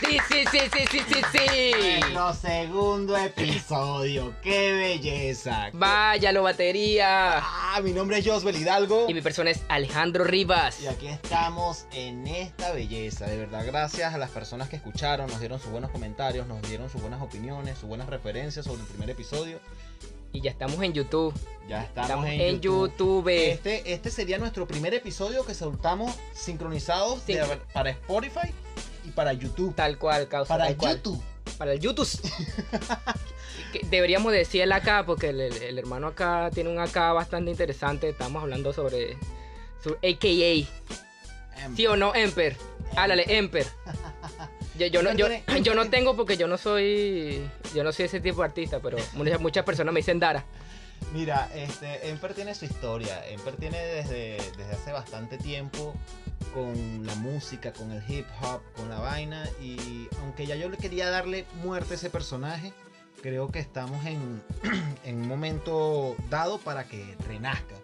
Sí, sí, sí, sí, sí, sí, sí. Nuestro segundo episodio. ¡Qué belleza! Vaya, lo batería. Ah, mi nombre es Josbel Hidalgo. Y mi persona es Alejandro Rivas. Y aquí estamos en esta belleza. De verdad, gracias a las personas que escucharon, nos dieron sus buenos comentarios, nos dieron sus buenas opiniones, sus buenas referencias sobre el primer episodio. Y ya estamos en YouTube. Ya estamos, Estamos en, en YouTube. Este, este sería nuestro primer episodio que soltamos sincronizados de- para Spotify y para YouTube. Tal cual, causa. para tal cual. YouTube. Para el YouTube. Deberíamos decir el AK porque el, el- el hermano acá tiene un AK bastante interesante. Estamos hablando sobre su AKA. Em, ¿Sí o no, Emper? Háblale, Emper. Yo, yo no, yo, yo no tengo porque yo no soy yo no soy ese tipo de artista, pero muchas, muchas personas me dicen Dara. Mira, este, Emper tiene su historia. Emper tiene desde, desde hace bastante tiempo con la música, con el hip hop, con la vaina. Y aunque ya yo le quería darle muerte a ese personaje, creo que estamos en, en un momento dado para que renazca.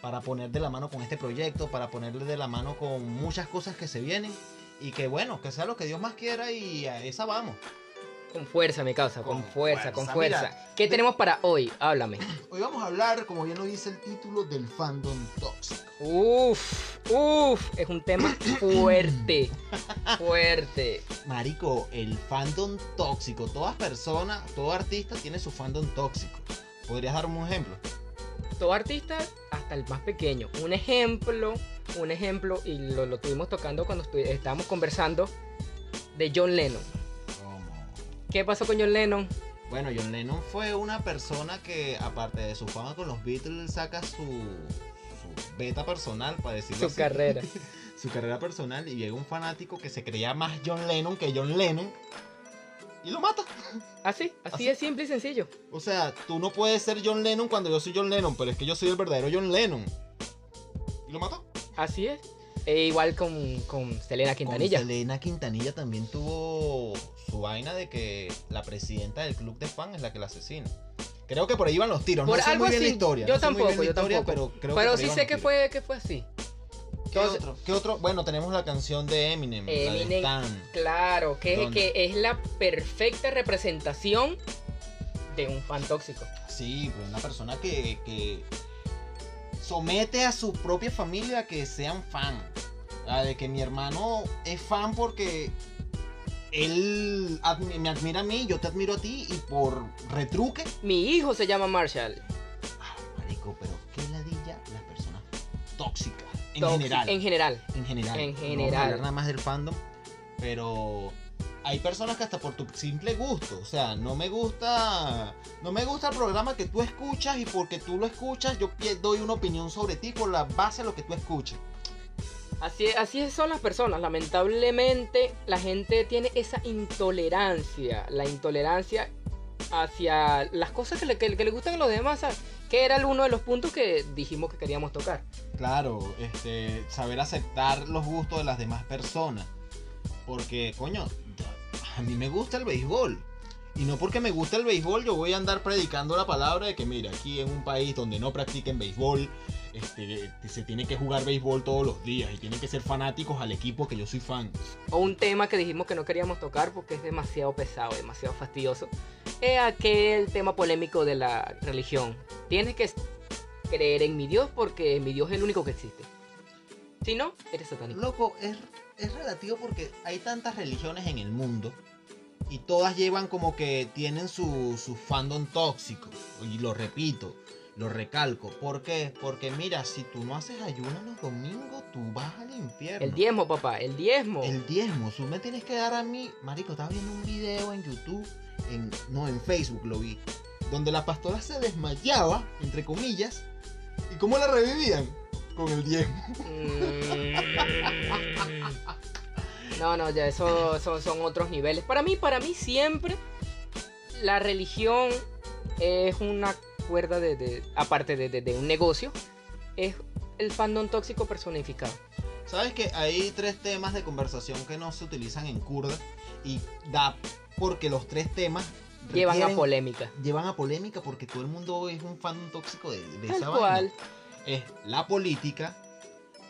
Para poner de la mano con este proyecto, para ponerle de la mano con muchas cosas que se vienen. Y que bueno, que sea lo que Dios más quiera y a esa vamos. Con fuerza, mi causa, con, Con fuerza, con fuerza. ¿Qué tenemos para hoy? Háblame. Hoy vamos a hablar, como bien lo dice el título, del fandom tóxico. Uf, uf, es un tema fuerte, fuerte. Marico, el fandom tóxico. Todas personas, todo artista tiene su fandom tóxico. ¿Podrías darme un ejemplo? Todo artista, hasta el más pequeño. Un ejemplo, un ejemplo, y lo, lo estuvimos tocando cuando estábamos conversando de John Lennon. ¿Qué pasó con John Lennon? Bueno, John Lennon fue una persona que, aparte de su fama con los Beatles, saca su, su beta personal, para decirlo Su así. carrera. su carrera personal. Y llega un fanático que se creía más John Lennon que John Lennon. Y lo mata. Así, así Así. es simple y sencillo. O sea, tú no puedes ser John Lennon cuando yo soy John Lennon, pero es que yo soy el verdadero John Lennon. Y lo mató. Así es. E igual con, con Selena Quintanilla. Con Selena Quintanilla también tuvo su vaina de que la presidenta del club de fans es la que la asesina. Creo que por ahí iban los tiros. Por no sé algo muy bien así. la historia. Yo no tampoco, yo historia, tampoco. Pero creo Pero sí van sé que fue, que fue así. ¿Qué otro? ¿Qué otro? Bueno, tenemos la canción de Eminem, la de Eminem, Stan. Claro, que, ¿Dónde? que es la perfecta representación de un fan tóxico. Sí, pues una persona que, que somete a su propia familia a que sean fan. Ah, de que mi hermano es fan porque él admi- me admira a mí, yo te admiro a ti y por retruque. Mi hijo se llama Marshall. Ah, marico, pero qué ladilla las personas tóxicas. En general. En general. En general. En No vamos a general. hablar nada más del fandom. Pero hay personas que hasta por tu simple gusto. O sea, no me gusta. No me gusta el programa que tú escuchas. Y porque tú lo escuchas, yo doy una opinión sobre ti por la base de lo que tú escuches. Así, así son las personas. Lamentablemente, la gente tiene esa intolerancia. La intolerancia hacia las cosas que le, que, que le gustan a los demás. ¿sabes? Que era uno de los puntos que dijimos que queríamos tocar. Claro, este, saber aceptar los gustos de las demás personas. Porque, coño, a mí me gusta el béisbol. Y no porque me gusta el béisbol, yo voy a andar predicando la palabra de que, mira, aquí en un país donde no practiquen béisbol, este, se tiene que jugar béisbol todos los días y tienen que ser fanáticos al equipo que yo soy fan. O un tema que dijimos que no queríamos tocar porque es demasiado pesado, demasiado fastidioso. Es aquel tema polémico de la religión. Tienes que creer en mi Dios porque mi Dios es el único que existe. Si no, eres satánico. Loco, es, es relativo porque hay tantas religiones en el mundo y todas llevan como que tienen su, su fandom tóxico. Y lo repito, lo recalco. ¿Por qué? Porque mira, si tú no haces ayuno los domingos, tú vas al infierno. El diezmo, papá, el diezmo. El diezmo, tú me tienes que dar a mí. Marico, estaba viendo un video en YouTube, en, no, en Facebook lo vi, donde la pastora se desmayaba, entre comillas, y cómo la revivían con el diezmo. Mm. No, no, ya eso son, son otros niveles. Para mí, para mí siempre la religión es una cuerda de, de- aparte de, de- de un negocio, es el fandom tóxico personificado. Sabes que hay tres temas de conversación que no se utilizan en kurda y da porque los tres temas Llevan a polémica. llevan a polémica porque todo el mundo es un fan tóxico de, de esa cual. vaina. Es la política,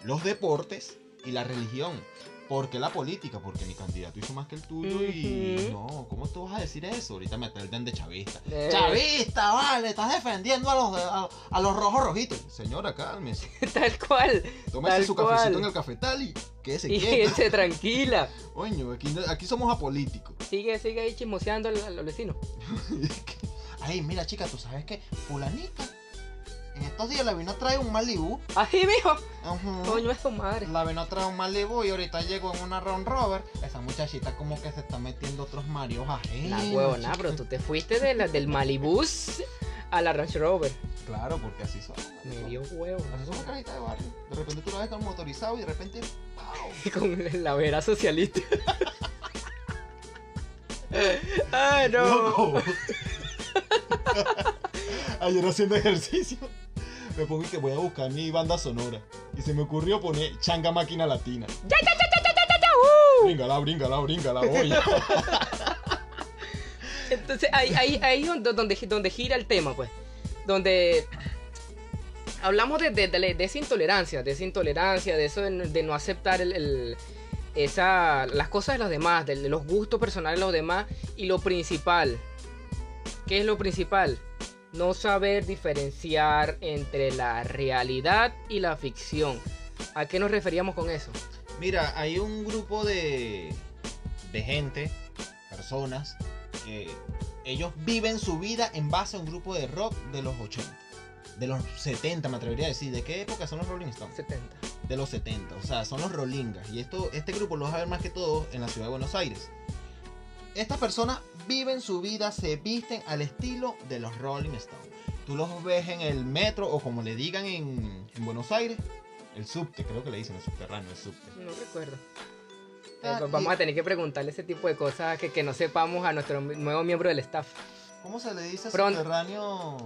los deportes y la religión. ¿Por qué la política? Porque mi candidato hizo más que el tuyo y no, ¿cómo tú vas a decir eso? Ahorita me tratan de chavista. Eh. Chavista, vale, estás defendiendo a los, de- a, a los rojos rojitos. Señora, cálmese. Tal cual. Tómese Tal su cafecito en el cafetal y quédese Y quieto. se tranquila. Coño, aquí, aquí somos apolíticos. Sigue, sigue ahí chismoseando al, al vecino. Ay, mira, chica, tú sabes que fulanita en estos días la vino a traer un Malibu. Así, mijo. Ajá. Coño, es su madre. La vino a traer un Malibu y ahorita llegó en una Round Rover. Esa muchachita como que se está metiendo otros Marios ajenos. La huevona, pero tú te fuiste de la, del Malibus a la Range Rover. Claro, porque así son. Me dio huevo. Así son las carajitas de barrio. De repente tú la ves con motorizado y de repente. ¡pau! Con la vera socialista. Ay, no. ¡Loco! Ayer haciendo ejercicio, me pongo y que voy a buscar mi banda sonora. Y se me ocurrió poner changa máquina latina. ¡Ya, ya, ya, ya, ya, ya! ¡Uh! Bríngala, bríngala, bríngala, oye. Entonces ahí, ahí, ahí es donde, donde, gira el tema, pues. Donde hablamos de, de, de- de esa intolerancia, de esa intolerancia, de eso de, no- de no aceptar el, el- esa, las cosas de los demás, de, los gustos personales de los demás. Y lo principal, ¿qué es lo principal? No saber diferenciar entre la realidad y la ficción. ¿A qué nos referíamos con eso? Mira, hay un grupo de, de gente, personas, que ellos viven su vida en base a un grupo de rock de los 80. De los 70, me atrevería a decir. ¿De qué época son los Rolling Stones? 70. de los 70, o sea, son los Rolingas. Y esto, este grupo lo vas a ver más que todo en la ciudad de Buenos Aires. Estas personas viven su vida, se visten al estilo de los Rolling Stones. Tú los ves en el metro o como le digan en, en Buenos Aires, el subte, creo que le dicen el subterráneo, el subte. No recuerdo. Ah, Eh, pues vamos y- a tener que preguntarle ese tipo de cosas que, que no sepamos a nuestro nuevo miembro del staff. ¿Cómo se le dice Pronto. subterráneo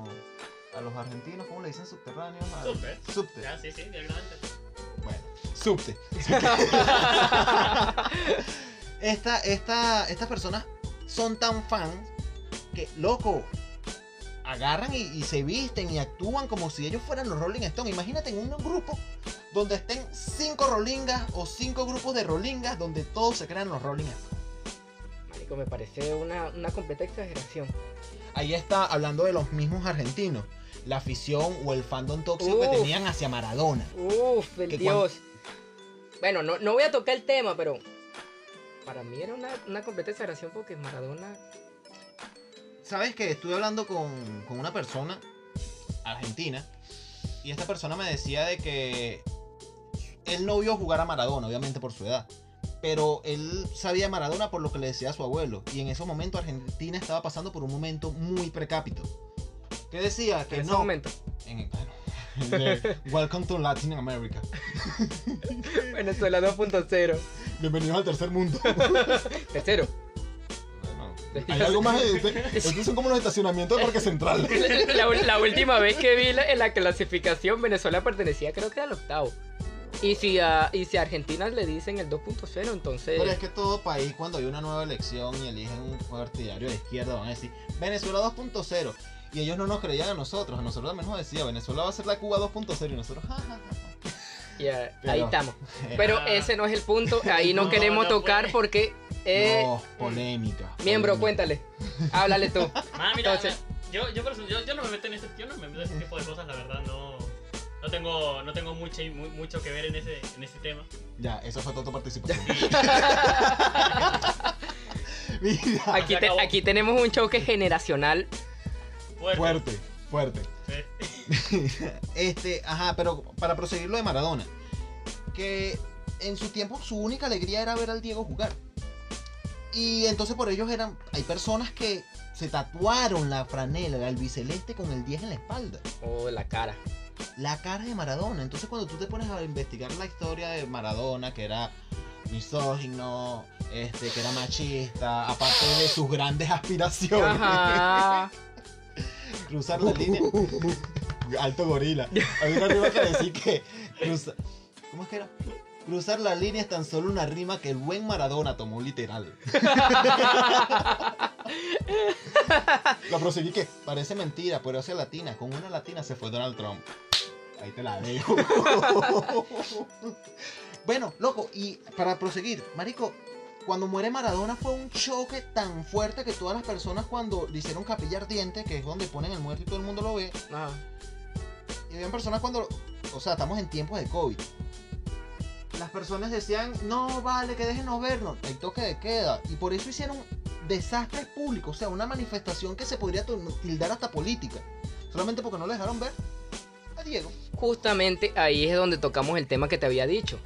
a los argentinos? ¿Cómo le dicen subterráneo? Subte. Subte. Ya, sí, sí, directamente. Bueno, subte. esta, esta, estas personas son tan fans que, loco, agarran y, y se visten y actúan como si ellos fueran los Rolling Stones. Imagínate en un grupo donde estén cinco Rollingas o cinco grupos de Rollingas donde todos se crean los Rolling Stones. Marico, me parece una, una completa exageración. Ahí está hablando de los mismos argentinos. La afición o el fandom tóxico que tenían hacia Maradona. Uf, el Dios. Bueno, no, no voy a tocar el tema, pero para mí era una, una completa exageración porque Maradona. ¿Sabes que Estuve hablando con, con una persona argentina y esta persona me decía de que él no vio jugar a Maradona, obviamente por su edad, pero él sabía de Maradona por lo que le decía a su abuelo y en ese momento Argentina estaba pasando por un momento muy precápito. ¿Qué decía? Que En ese momento. En, bueno, Welcome to Latin America. Venezuela 2.0. Bienvenidos al tercer mundo. Tercero. Hay algo más. de- de- Estos son como los estacionamientos de Parque Central. La, la última vez que vi la- en la clasificación, Venezuela pertenecía, creo que al octavo. Y si a, y si a Argentina le dicen el 2.0, entonces. Pero es que todo país, cuando hay una nueva elección y eligen un partidario de izquierda, van a decir Venezuela 2.0. Y ellos no nos creían a nosotros. A nosotros también nos decía Venezuela va a ser la Cuba 2.0. Y nosotros, ja, ja, ja, ya, Pero- ahí estamos. Pero Ah. ese no es el punto. Ahí no, No, queremos no tocar porque. eh, no, polémica. Miembro, polémica. cuéntale. Háblale tú. Ah, mira, Entonces- yo, yo, yo, yo no me meto en ese, yo no me meto en ese tipo de cosas, la verdad, no, no tengo, no tengo mucho, mu- mucho que ver en ese, en ese tema. Ya, eso fue toda tu participación. Mira, Aquí, te- aquí tenemos un choque generacional. Fuerte. fuerte, fuerte. Sí. Este, ajá, pero para proseguir lo de Maradona, que en su tiempo su única alegría era ver al Diego jugar. Y entonces por ellos eran, hay personas que se tatuaron la franela, el albiceleste con el 10 en la espalda. Oh, la cara. La cara de Maradona. Entonces cuando tú te pones a investigar la historia de Maradona, que era misógino, este, que era machista, aparte de sus grandes aspiraciones, Ajá. cruzar la línea. Alto gorila. Hay una arriba que decir que ¿Cómo es que era? Cruzar la línea es tan solo una rima que el buen Maradona tomó literal. La proseguí que parece mentira, pero hace latina. Con una latina se fue Donald Trump. Ahí te la dejo. bueno, loco, y para proseguir, Marico, cuando muere Maradona fue un choque tan fuerte que todas las personas cuando le hicieron capilla ardiente, que es donde ponen el muerto y todo el mundo lo ve, Ah, y habían personas cuando, o sea, estamos en tiempos de COVID. Las personas decían, no vale, que déjenos vernos. Hay toque de queda. Y por eso hicieron desastres públicos. O sea, una manifestación que se podría tildar hasta política. Solamente porque no le dejaron ver a Diego. Justamente ahí es donde tocamos el tema que te había dicho.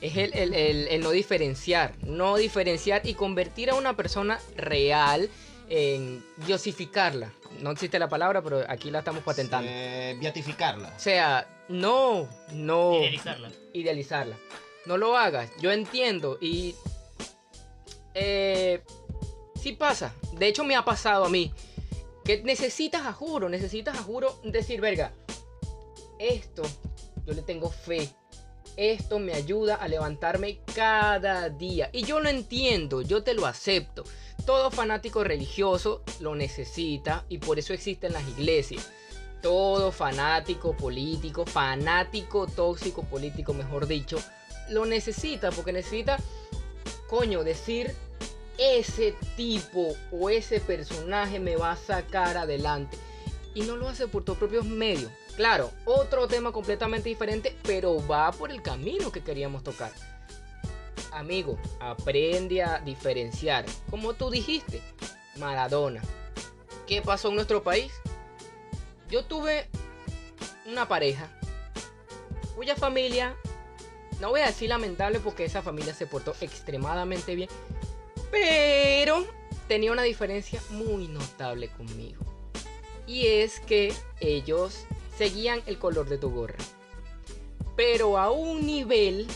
Es el, el- el- el no diferenciar. No diferenciar y convertir a una persona real en diosificarla. No existe la palabra, pero aquí la estamos patentando. Eh, beatificarla. O sea, no, no Idealizarla. idealizarla. No lo hagas. Yo entiendo y eh, sí pasa. De hecho me ha pasado a mí que necesitas a juro, necesitas a juro decir, verga, esto yo le tengo fe. Esto me ayuda a levantarme cada día. Y yo lo entiendo, yo te lo acepto. Todo fanático religioso lo necesita y por eso existen las iglesias. Todo fanático político, fanático tóxico político, mejor dicho, lo necesita porque necesita, coño, decir ese tipo o ese personaje me va a sacar adelante. Y no lo hace por tus propios medios. Claro, otro tema completamente diferente, pero va por el camino que queríamos tocar. Amigo, aprende a diferenciar. Como tú dijiste, Maradona. ¿Qué pasó en nuestro país? Yo tuve una pareja cuya familia, no voy a decir lamentable porque esa familia se portó extremadamente bien, pero tenía una diferencia muy notable conmigo. Y es que ellos seguían el color de tu gorra. Pero a un nivel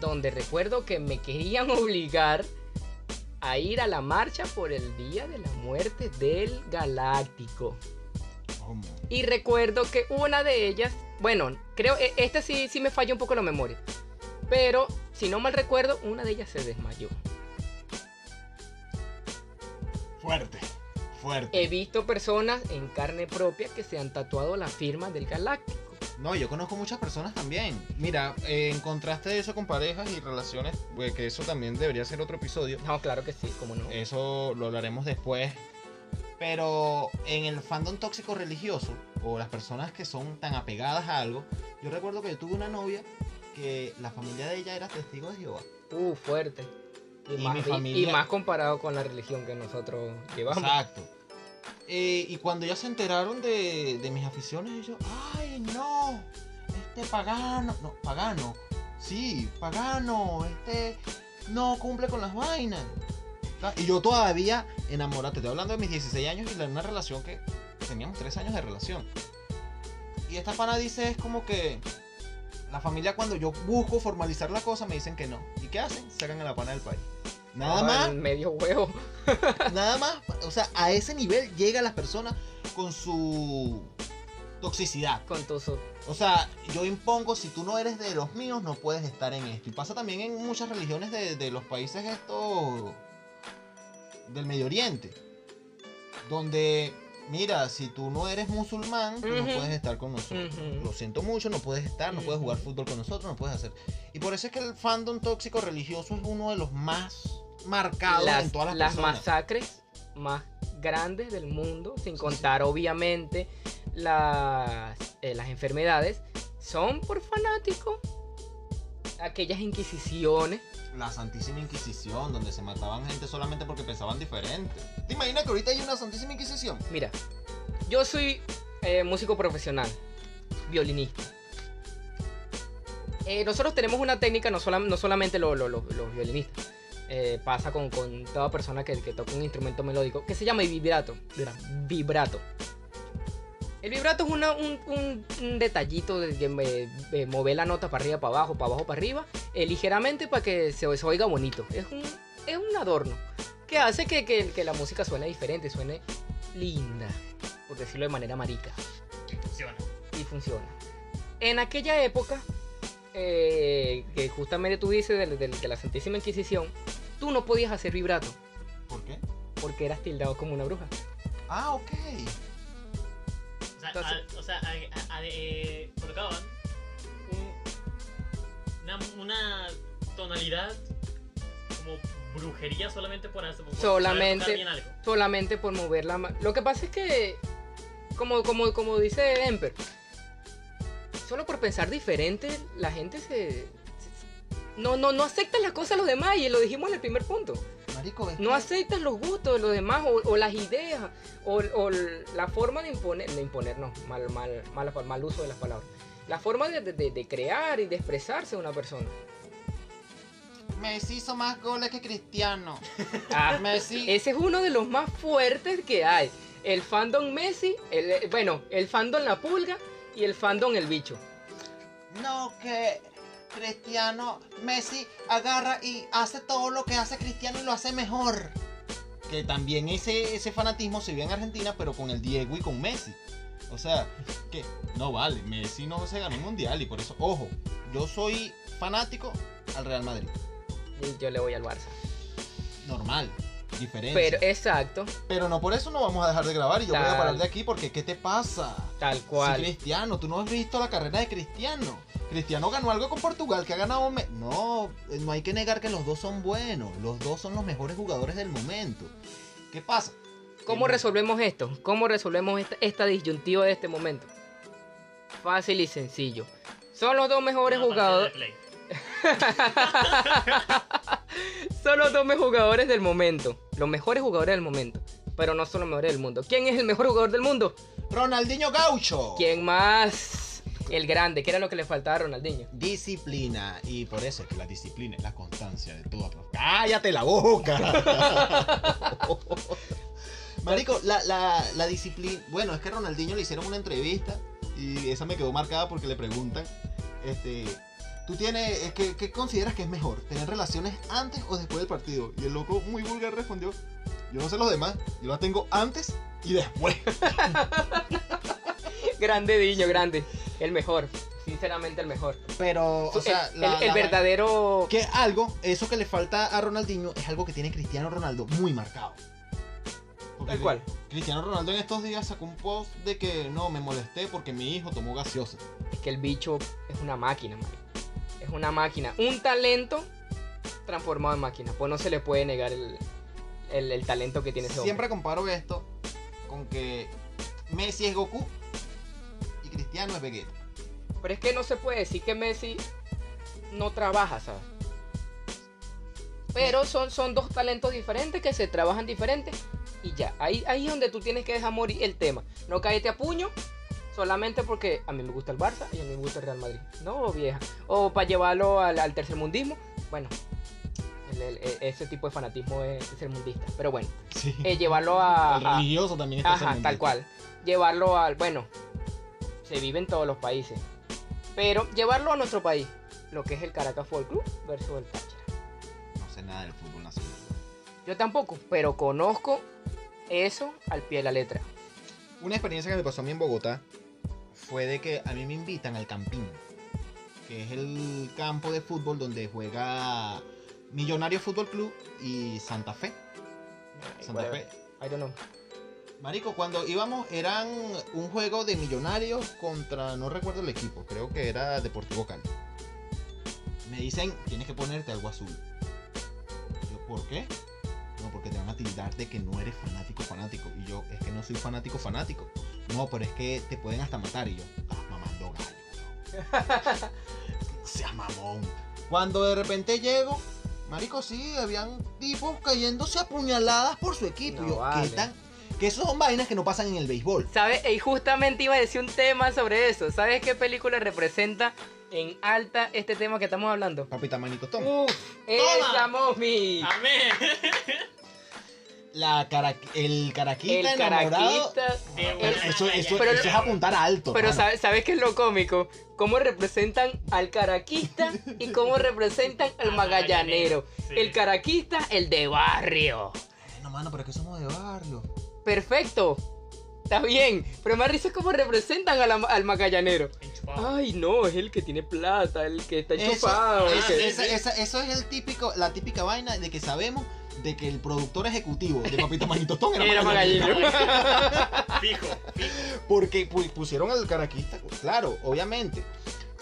donde recuerdo que me querían obligar a ir a la marcha por el día de la muerte del galáctico. ¿Cómo? Y recuerdo que una de ellas, bueno, creo, e- esta sí, sí me falla un poco la memoria. Pero, si no mal recuerdo, una de ellas se desmayó. Fuerte. Fuerte. He visto personas en carne propia que se han tatuado la firma del galáctico. No, yo conozco muchas personas también. Mira, eh, en contraste de eso con parejas y relaciones, pues, que eso también debería ser otro episodio. No, claro que sí, como no. Eso lo hablaremos después. Pero en el fandom tóxico religioso, o las personas que son tan apegadas a algo, yo recuerdo que yo tuve una novia que la familia de ella era testigo de Jehová. Uh, fuerte. Y, Y más, mi y- familia- y más comparado con la religión que nosotros llevamos. Exacto. Eh, y cuando ya se enteraron de, de mis aficiones, ellos, ay, no, este pagano, no, pagano, sí, pagano, este no cumple con las vainas. Ah, Y yo todavía enamorado, te estoy hablando de mis 16 años y de una relación que teníamos 3 años de relación. Y esta pana dice, es como que la familia cuando yo busco formalizar la cosa me dicen que no. ¿Y qué hacen? Sacan a la pana del país. Nada más Medio huevo. Nada más, o sea, a ese nivel llega las personas con su toxicidad. Con tu su- O sea, yo impongo, si tú no eres de los míos, no puedes estar en esto. Y pasa también en muchas religiones de, de los países estos del Medio Oriente. Donde, mira, si tú no eres musulmán, tú no puedes estar con nosotros. Lo siento mucho, no puedes estar, no puedes jugar fútbol con nosotros, no puedes hacer. Y por eso es que el fandom tóxico religioso es uno de los más marcados en las, todas las, las personas. masacres más grandes del mundo, sin contar obviamente las, eh, las enfermedades, son por fanáticos. Aquellas inquisiciones. La Santísima Inquisición, donde se mataban gente solamente porque pensaban diferente. ¿Te imaginas que ahorita hay una Santísima Inquisición? Mira, yo soy eh, músico profesional, violinista. Eh, nosotros tenemos una técnica, no, solam- no solamente lo- lo- lo- los violinistas, eh, pasa con, con toda persona que, que toca un instrumento melódico, que se llama vibrato. Vibrato. El vibrato es una- un, un- un detallito de, de- de mover la nota para arriba, para abajo, para abajo, para arriba, eh, ligeramente para que se, se oiga bonito. Es un, es un adorno que hace que, que- que la música suene diferente, suene linda, por decirlo de manera marica Y funciona. y funciona. En aquella época, eh, que justamente tú dices de, de- de la Santísima Inquisición, tú no podías hacer vibrato ¿Por qué? porque eras tildado como una bruja. Ah, ok. O sea, Entonces- a- o sea a- a- a- eh, colocaban un- una, una tonalidad como brujería solamente por hacer por Solamente- tocar bien algo. solamente por mover la mano. Lo que pasa es que, como, como, como dice Emper, solo por pensar diferente, la gente se. no, no, no acepta las cosas de los demás, y lo dijimos en el primer punto. Marico, No que- aceptas los gustos de los demás, o, o las ideas, o, o la forma de imponer, de imponer, no, mal, mal, mal, mal uso de las palabras. La forma de, de- de crear y de expresarse una persona. Messi hizo más goles que Cristiano. Ah, Messi. Ese es uno de los más fuertes que hay. El fandom Messi, el, eh, bueno, el fandom La Pulga y el fandom El Bicho. No, que Cristiano, Messi agarra y hace todo lo que hace Cristiano y lo hace mejor. Que también ese, ese fanatismo se vive en Argentina, pero con el Diego y con Messi. O sea, que no vale, Messi no se ganó un mundial y por eso, ojo, yo soy fanático al Real Madrid. Y yo le voy al Barça. Normal, diferente. Pero, exacto, Pero no por eso no vamos a dejar de grabar y yo voy a parar de aquí porque ¿qué te pasa? tal cual. Cristiano, tú no has visto la carrera de Cristiano. Cristiano ganó algo con Portugal, que ha ganado... me- No, eh, no hay que negar que los dos son buenos. Los dos son los mejores jugadores del momento. ¿Qué pasa? ¿Cómo Que- resolvemos esto? ¿Cómo resolvemos esta, esta disyuntiva de este momento? Fácil y sencillo. Son los dos mejores jugadores. Play. Son los dos mejores jugadores del momento. Los mejores jugadores del momento. Pero no son los mejores del mundo. ¿Quién es el mejor jugador del mundo? Ronaldinho Gaucho. ¿Quién más? El grande, que era lo que le faltaba a Ronaldinho. Disciplina. Y por eso es que la disciplina es la constancia de toda... ¡Cállate la boca! Marico, la, la, la disciplina... Bueno, es que a Ronaldinho le hicieron una entrevista y esa me quedó marcada porque le preguntan, este... ¿Tú tienes, eh, qué, qué consideras que es mejor? ¿Tener relaciones antes o después del partido? Y el loco muy vulgar respondió, yo no sé los demás, yo las tengo antes y después. Grande Diño, grande. El mejor. Sinceramente el mejor. Pero, o El- sea, el, la- el la- verdadero... Que algo, eso que le falta a Ronaldinho es algo que tiene Cristiano Ronaldo muy marcado. Tal cual. Cristiano Ronaldo en estos días sacó un post de que no, me molesté porque mi hijo tomó gaseosa. Es que el bicho es una máquina, man. Es una máquina. Un talento transformado en máquina. Pues no se le puede negar el, el- el talento que tiene ese hombre. Siempre comparo esto con que Messi es Goku y Cristiano es Vegeta. Pero es que no se puede decir que Messi no trabaja, ¿sabes? Pero son, son dos talentos diferentes que se trabajan diferentes y ya. Ahí, ahí es donde tú tienes que dejar morir el tema. No caerte a puño solamente porque a mí me gusta el Barça y a mí me gusta el Real Madrid. No, vieja. O para llevarlo al, al tercermundismo. Bueno, el- el- e- ese tipo de fanatismo es tercermundista. Pero bueno, Sí. eh, llevarlo a... el a- religioso también está Ajá, tal cual. Llevarlo al. Bueno, se vive en todos los países. Pero llevarlo a nuestro país, lo que es el Caracas Fútbol Club versus el Táchira. No sé nada del fútbol nacional. Yo tampoco, pero conozco eso al pie de la letra. Una experiencia que me pasó a mí en Bogotá fue de que a mí me invitan al Campín, que es el campo de fútbol donde juega Millonario Fútbol Club y Santa Fe. Santa Fe. I don't know. Marico, cuando íbamos eran un juego de millonarios contra, no recuerdo el equipo, creo que era Deportivo Cali. Me dicen, tienes que ponerte algo azul. Yo, ¿por qué? No, porque te van a tildar de que no eres fanático fanático. Y yo, es que no soy fanático fanático. No, pero es que te pueden hasta matar. Y yo, estás mamando gallo. weón". Seas mamón. Cuando de repente llego, marico, sí, habían tipos cayéndose a puñaladas por su equipo. No y yo, vale. ¿qué tan? Que eso son vainas que no pasan en el béisbol. ¿Sabes? Y justamente iba a decir un tema sobre eso. ¿Sabes qué película representa en alta este tema que estamos hablando? Papita Manito Tom. Uf, esa mommy. Amén. La cara, el caraquita El enamorado. caraquista. Qué Eso, buena eso, eso, Pero- eso es apuntar alto. Pero. ¿sabes, ¿sabes qué es lo cómico? ¿Cómo representan al caraquista y cómo representan al Al magallanero? sí. El caraquista, el de barrio. No, mano, pero es que somos de barrio. Perfecto. Está bien, pero me risa cómo representan al magallanero. Ay, no, es el que tiene plata, el que está Eso, enchufado. el eso- que- esa- esa- eso es el típico, la típica vaina de que sabemos de que el productor ejecutivo de Papito Manito Tostón era, Era Magallanes. magallanero. Fijo, fijo. Porque pu- pusieron al caraquista, claro, obviamente.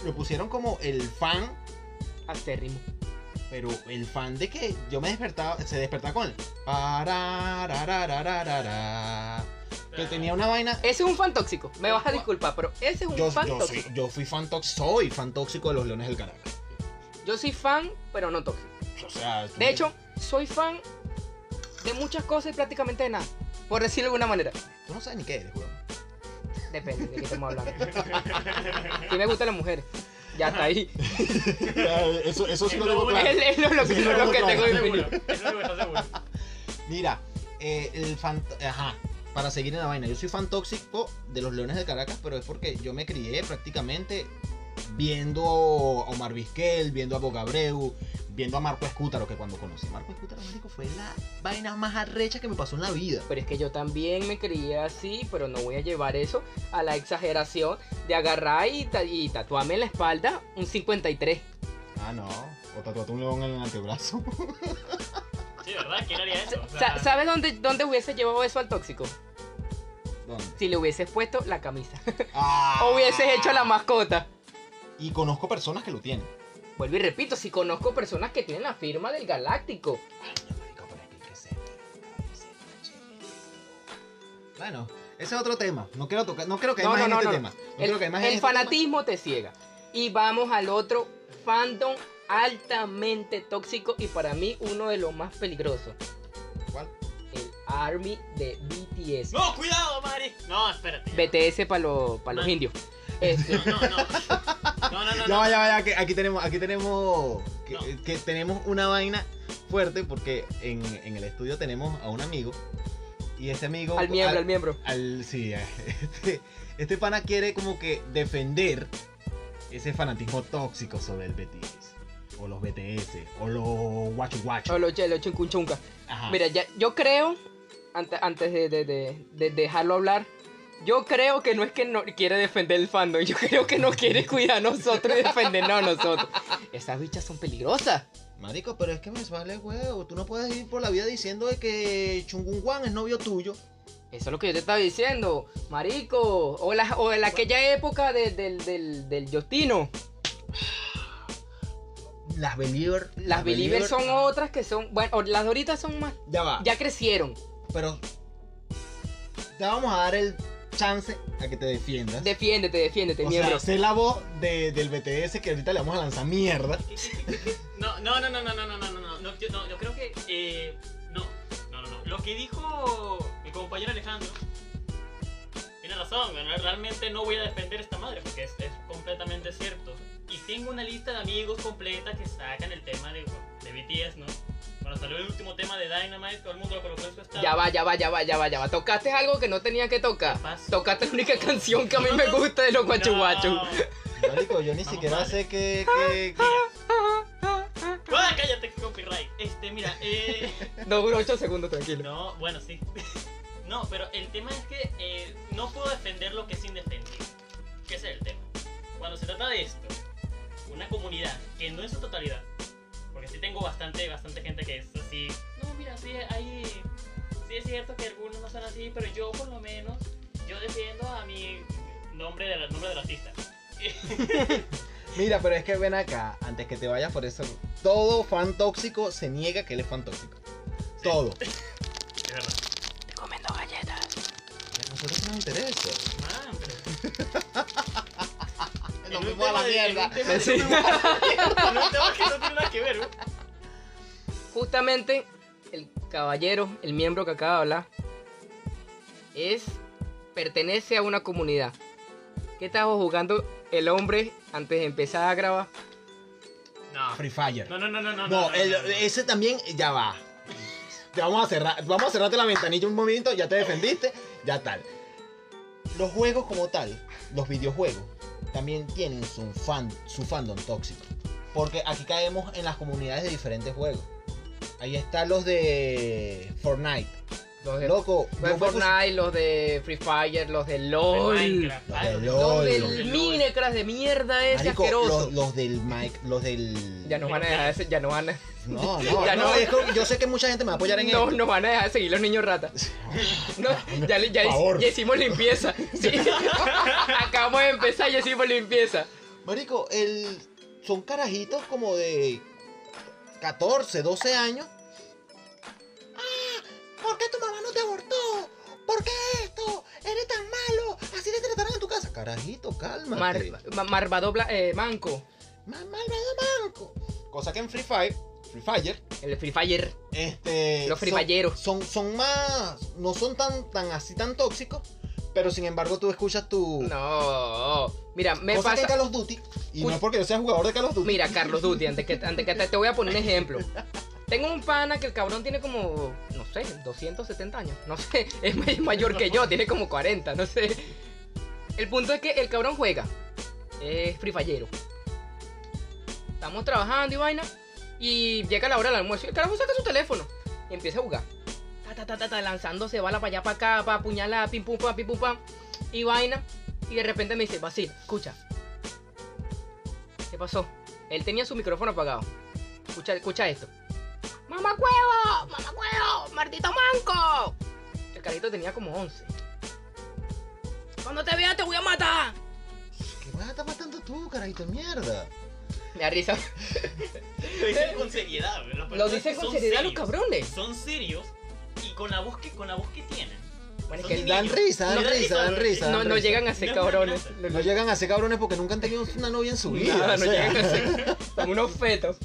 Lo pusieron como el fan, Acérrimo. pero el fan de que yo me despertaba, se despertaba con el. Que tenía una vaina. Ese es un fan tóxico. Me vas a disculpar, pero ese es un Yo, fan yo, tóxico. soy, yo fui fan tóxico, soy fan tóxico de los Leones del Caracas. Yo soy fan, pero no tóxico. O sea, De me- hecho, soy fan de muchas cosas y prácticamente de nada. Por decirlo de alguna manera. tú no sabes ni qué eres, weón. Depende de qué estamos hablando. Si me gustan las mujeres. Ya está ahí. Eso, eso sí lo tengo claro. Es, es lo, lo que, Sí, tengo definido. Mira, eh, el fan. Ajá. Para seguir en la vaina, yo soy fan tóxico de los Leones de Caracas, pero es porque yo me crié prácticamente viendo a Omar Vizquel, viendo a Bogabreu, viendo a Marco Escútaro, que cuando conocí a Marco Escútaro, marico, fue la vaina más arrecha que me pasó en la vida. Pero es que yo también me creía así, pero no voy a llevar eso a la exageración de agarrar y, ta- y tatuarme en la espalda un 53. Ah, no. O tatuate un león en el antebrazo. Sí, ¿verdad? ¿Quién haría eso? O Sa- sea, ¿Sabes dónde, dónde hubiese llevado eso al tóxico? ¿Dónde? Si le hubieses puesto la camisa. Ah. o hubieses hecho la mascota. Y conozco personas que lo tienen. Vuelvo y repito, si conozco personas que tienen la firma del Galáctico. Marico, pero que Bueno, ese es otro tema. No quiero tocar, no quiero que No, más no, en no, este no. tema. No El, quiero que más en el este tema. fanatismo te ciega. Y vamos al otro fandom altamente tóxico y para mí uno de los más peligrosos. ¿Cuál? El Army de BTS. No, cuidado, Mari. No, espérate. BTS para los pa los indios. Este, No, no, no. No, no, no. Ya no. va, ya va, ya, que aquí tenemos, aquí tenemos, que, No. que tenemos una vaina fuerte porque en, en el estudio tenemos a un amigo y este amigo... al miembro, al miembro. al- sí, este, este pana quiere como que defender ese fanatismo tóxico sobre el BTS. O los BTS, o los guachu guachu. O los. Ajá. Mira, ya, yo creo, ante- antes de, de- de- de dejarlo hablar, yo creo que no es que no quiere defender el fandom, yo creo que no quiere cuidar a nosotros y defendernos a nosotros. Esas bichas son peligrosas. Marico, pero es que me vale huevo. Tú no puedes ir por la vida diciendo de que Chungunguan es novio tuyo. Eso es lo que yo te estaba diciendo, marico. O, la, o en aquella época de- del, del, del Justino. Las Believer. Las Believers son ah, otras que son, bueno, las de ahorita son más, Ya va. ya crecieron. Pero. Te vamos a dar el chance a que te defiendas. Defiéndete, defiéndete, o miembro. sea, sé la voz de- del BTS que ahorita le vamos a lanzar mierda. No, no, no, no, no, no, no, no, no, no, yo, no, yo creo que, eh, no, no, no, no, lo que dijo mi compañero Alejandro, tiene razón, ¿no? realmente no voy a defender esta madre, porque es, es completamente cierto, y tengo una lista de amigos completa que sacan el tema de, de BTS, ¿no? Cuando salió el último tema de Dynamite, todo el mundo lo colocó en su estado. Ya va, ya va, ya va, ya va, ya va. Tocaste algo que no tenía que tocar. ¿Qué? Tocaste la única canción que a mí me gusta de los guachu guachu. No. Marico, yo ni Vamos, siquiera vale. sé que. que- que- Ah, cállate, que copyright. Este, mira, eh... No duró 8 segundos, tranquilo. No, bueno, sí. No, pero el tema es que eh, no puedo defender lo que es indefendible. ¿Qué es el tema? Cuando se trata de esto, una comunidad que no en su totalidad, porque sí tengo bastante, bastante gente que es así. No, mira, sí, hay, sí es cierto que algunos no son así, pero yo por lo menos, yo defiendo a mi nombre del nombre del artista. Mira, pero es que ven acá, antes que te vayas por eso. Todo fan tóxico se niega que él es fan tóxico. Todo. Es verdad. Estoy comiendo galletas. A nosotros no nos interesa. Ah, pero- un fuimos a la tema de- en mierda. un tema de- Sí. en un tema que no tiene nada que ver, ¿no? Justamente el caballero, el miembro que acaba de hablar, es. pertenece a una comunidad. ¿Qué estaba jugando el hombre antes de empezar a grabar? No. Free Fire. No, no, no, no, no. No, no, el- no, no. ese también ya va. Ya vamos a cerrar, vamos a cerrarte la ventanilla un momento, ya te defendiste, ya tal. Los juegos como tal, los videojuegos, también tienen su fan, su fandom tóxico. Porque aquí caemos en las comunidades de diferentes juegos. Ahí están los de Fortnite. Los de, Loco, los de Fortnite, los de Free Fire, los de LOL. Minecraft. Los de los de- LOL. Los del de Minecraft de mierda ese Marico, asqueroso. los, los del Mike, los del. Ya nos van a dejar, ese- ya nos van a, No, no, Ya no, no. es que yo sé que mucha gente me va a apoyar en no, esto. nos van a dejar seguir los niños ratas. No, ya, ya, ya hicimos limpieza. Sí. Acabamos de empezar y ya hicimos limpieza. Marico, el, son carajitos como de 14, 12 años. Ah, ¿por qué tu mamá no te abortó? ¿Por qué esto? Eres tan malo. Así te trataron en tu casa. Carajito, cálmate. Mar, ma- Marvado Bla- eh, Manco. Ma- malvado manco. Cosa que en Free Fire, Free Fire, El Free Fire. este. Los son- frifayeros. Son, son más. No son tan, tan así tan tóxicos. Pero sin embargo, tú escuchas tu. No. Mira, me cosa que pasa. Call of Duty. Y no es porque yo sea jugador de Call of Duty. Mira, Carlos Duty, antes que, antes que te, te voy a poner un ejemplo. Tengo un pana que el cabrón tiene como, no sé, 270 años. No sé, es may- mayor que yo, tiene como 40, no sé. El punto es que el cabrón juega. Es free fallero. Estamos trabajando y vaina. Y llega la hora del almuerzo. Y el carajo saca su teléfono. Y empieza a jugar. Ta, ta, ta, ta, lanzándose bala para allá, para acá, para apuñalar, pim pum pam, pim pum pam. Y vaina. Y de repente me dice, Basil, escucha. ¿Qué pasó? Él tenía su micrófono apagado. Escucha, escucha esto. ¡Mamá huevo! ¡Mamá huevo! ¡Maldito manco! El carito tenía como 11. Cuando te vea te voy a matar. ¿Qué vas a estar matando tú, carajito mierda? Me da risa. Lo dicen con seriedad, Lo dicen con seriedad los cabrones. Son serios y con la voz que, con la voz que tienen. Bueno, que. Dan risa, dan No, risa, dan risa. no, dan no risa. llegan a ser No cabrones. No llegan a ser cabrones porque nunca han tenido una novia en su vida. Nada, o no sea, llegan a ser. Son unos fetos.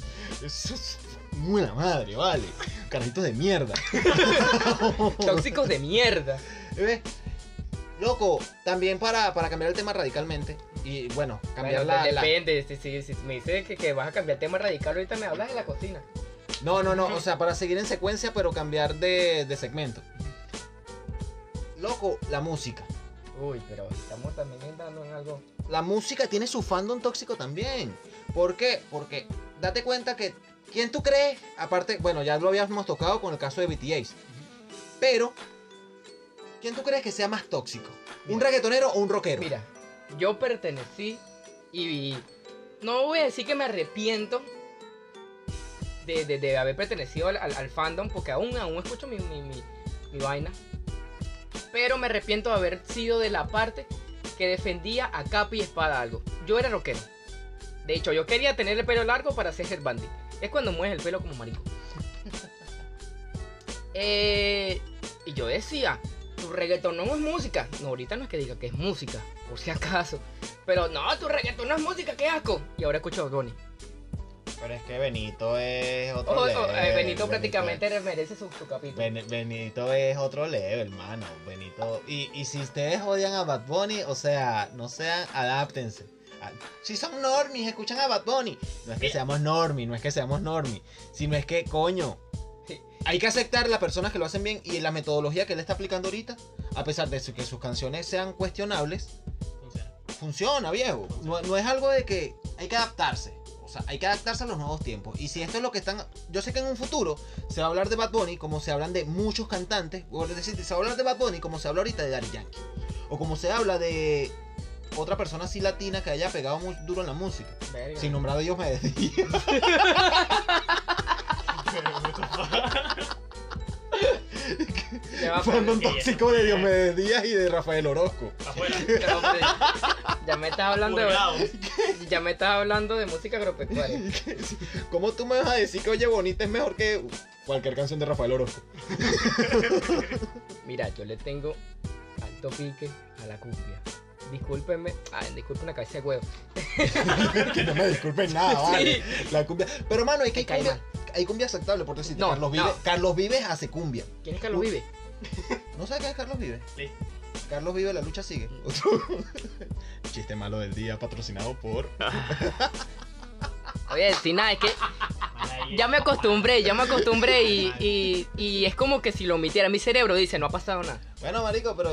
Eso es muy la madre, vale. Carajitos de mierda. Tóxicos de mierda. ¿Ves? Loco, también para, para cambiar el tema radicalmente. Y bueno, cambiar Bueno, la, la- depende. Si, si, si me dice que, que vas a cambiar tema radical, ahorita me hablas de la cocina. No, no, no. O sea, para seguir en secuencia, pero cambiar de, de segmento. Loco, la música. Uy, pero estamos también entrando en algo. La música tiene su fandom tóxico también. ¿Por qué? Porque date cuenta que. ¿Quién tú crees? Aparte, bueno, ya lo habíamos tocado con el caso de BTS. Pero. ¿Quién tú crees que sea más tóxico? ¿Un reggaetonero o un rockero? Mira, yo pertenecí y no voy a decir que me arrepiento de, de- de haber pertenecido al, al- al fandom porque aún, aún escucho mi, mi- mi- mi vaina. Pero me arrepiento de haber sido de la parte que defendía a capa y espada algo. Yo era rockero. De hecho, yo quería tener el pelo largo para ser el bandit. Es cuando mueves el pelo como marico. Eh, y yo decía, tu reggaetón no es música. No, ahorita no es que diga que es música, por si acaso. Pero no, tu reggaetón no es música, qué asco. Y ahora escucho a Bad Bunny. Pero es que Benito es otro level. ojo, eh, Benito prácticamente merece su, su capítulo. Ben- Benito es otro level, hermano. Benito. Y, y si ustedes odian a Bad Bunny, o sea, no sean, adáptense. Ah, Si son normies, escuchan a Bad Bunny. No es que Mira. seamos normies, no es que seamos normies. Sino es que, coño. Hay que aceptar las personas que lo hacen bien y la metodología que él está aplicando ahorita, a pesar de que sus canciones sean cuestionables, Funciona. funciona, viejo. No, no es algo de que hay que adaptarse. O sea, hay que adaptarse a los nuevos tiempos. Y si esto es lo que están. Yo sé que en un futuro se va a hablar de Bad Bunny como se hablan de muchos cantantes. O es decir, se va a hablar de Bad Bunny como se habla ahorita de Daddy Yankee. O como se habla de otra persona así latina que haya pegado muy duro en la música. Verga. Sin nombrar a Dios me sí, ya. tóxico de Diomedes Díaz y de Rafael Orozco. Afuera. ya me estás hablando de, ya me estás hablando de música agropecuaria. ¿Cómo tú me vas a decir que Oye Bonita es mejor que cualquier canción de Rafael Orozco? Mira, yo le tengo alto pique a la cumbia. Discúlpenme, ay, disculpen la cabeza de huevo. que no me disculpen nada, vale. La cumbia. Pero mano, hay que hay cae cumbia, hay cumbia aceptable, por decirte. No, Carlos, no. Vives, Carlos Vives hace cumbia. ¿Quién es Carlos Uy. Vive? ¿No sabes quién es Carlos Vives? Sí. Carlos Vives, la lucha sigue. Chiste malo del día, patrocinado por. Oye, si nada, es que ya me acostumbré, ya me acostumbré y, y, y es como que si lo omitiera. Mi cerebro dice, no ha pasado nada. Bueno, marico, pero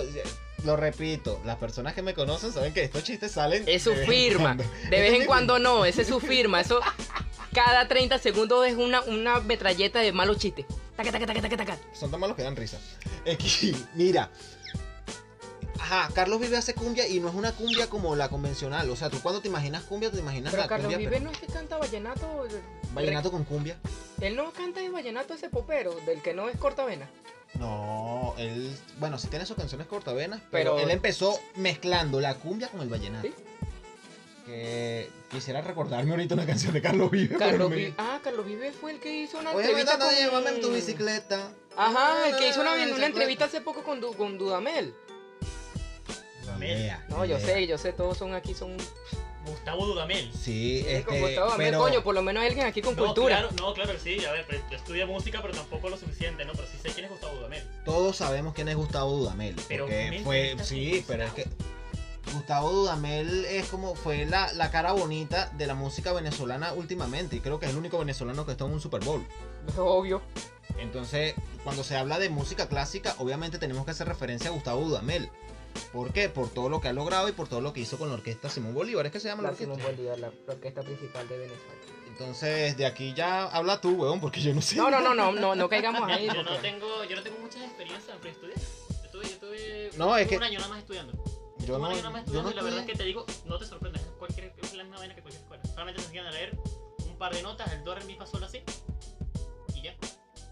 lo repito, las personas que me conocen saben que estos chistes salen. Es su de firma. De vez en cuando no, esa es su firma. Eso. cada 30 segundos es una, una metralleta de malos chistes. Taca, taca, taca, taca, taca. Son tan malos que dan risa. Aquí, mira. Ajá, Carlos Vive hace cumbia y no es una cumbia como la convencional. O sea, tú cuando te imaginas cumbia, te imaginas Pero la Carlos cumbia. Vive pero- no es que canta vallenato. Vallenato con cumbia. Él no canta el vallenato ese popero, del que no es cortavena. No, él, bueno, sí tiene sus canciones cortavenas, pero, Pero- él empezó mezclando la cumbia con el vallenato. ¿Sí? Que quisiera recordarme ahorita una canción de Carlos Vive. Carlos Vive, ah, Carlos Vive fue el que hizo una Oye, entrevista con... llévame en tu bicicleta. Ajá, el que hizo una, Ah, una ¿se entrevista hace poco con, Du- con Dudamel. No, yo sé, yo sé, todos son aquí, son... Gustavo Dudamel. Sí, Sí, con este, Gustavo Dudamel, pero coño, por lo menos alguien aquí con no, cultura. Claro, no, claro que sí. A ver, pero yo estudié música, pero tampoco lo suficiente, ¿no? Pero sí sé quién es Gustavo Dudamel. todos sabemos quién es Gustavo Dudamel. Pero porque fue, sí, pero es que Gustavo Dudamel es como fue la, la cara bonita de la música venezolana últimamente y creo que es el único venezolano que está en un Super Bowl. Es obvio. Entonces, cuando se habla de música clásica, obviamente tenemos que hacer referencia a Gustavo Dudamel. ¿Por qué? Por todo lo que ha logrado y por todo lo que hizo con la orquesta Simón Bolívar. ¿Es que se llama la La Simón orquesta? Bolívar, la la orquesta principal de Venezuela. Entonces, de aquí ya habla tú, weón, porque yo no sé. No, no, no, no, no, no caigamos ahí. yo, no tengo, yo no tengo muchas experiencias en estudiar. Yo tuve, yo tuve No, es que- un año nada más estudiando. Yo un no, año nada más estudiando y la verdad es estudié. que te digo, no te sorprendes. Es, cualquier, es la misma vaina que cualquier escuela. Solamente te enseñan a leer un par de notas, el do, re, mi, fa, sol, así. Y ya.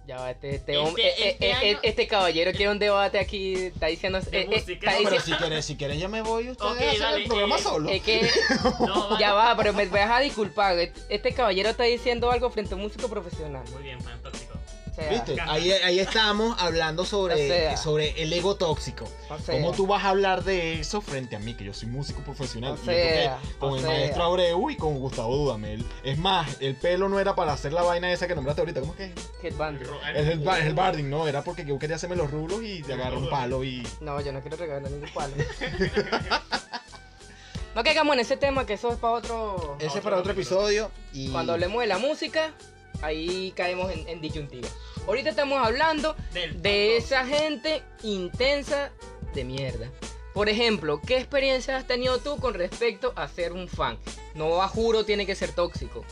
Ya va, este, este, Este- hombre, eh, este eh, eh, año- este caballero quiere un debate aquí, está diciendo... De eh, eh, música. está No, No, pero si quieres, si quieres ya me voy, ustedes Ok, hacen dale, el programa eh, solo. Es que No, vale. ya va, pero me vas a disculpar. Este caballero está diciendo algo frente a un músico profesional. Muy bien, fan tóxico. O sea, ¿Viste? Cambia. Ahí, ahí estamos hablando sobre, O sea. sobre el ego tóxico. o sea, ¿Cómo tú vas a hablar de eso frente a mí, que yo soy músico profesional? O Y sea, con o el sea. maestro Abreu y con Gustavo Dudamel. Es más, el pelo no era para hacer la vaina esa que nombraste ahorita. ¿Cómo es que es? Headband. Es el, el barding, no, era porque yo quería hacerme los rulos y te agarré un palo y... No, yo no quiero regalar ningún palo. no caigamos en ese tema, que eso es para otro... Ese es para otro episodio y... Cuando hablemos de la música, ahí caemos en, en disyuntiva. Ahorita estamos hablando Del de esa gente intensa de mierda. Por ejemplo, ¿qué experiencia has tenido tú con respecto a ser un fan? No a juro tiene que ser tóxico.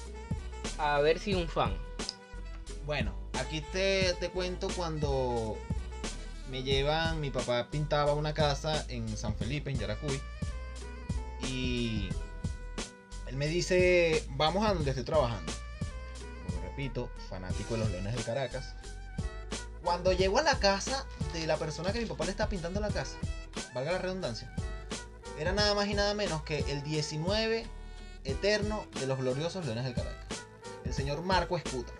A ver si un fan. Bueno, aquí te, te cuento cuando me llevan, mi papá pintaba una casa en San Felipe, en Yaracuy, y él me dice, vamos a donde estoy trabajando. Repito, fanático de los Leones del Caracas. Cuando llego a la casa de la persona que mi papá le está pintando la casa, valga la redundancia, era nada más y nada menos que el 19 eterno de los gloriosos Leones del Caracas, el señor Marco Escuta.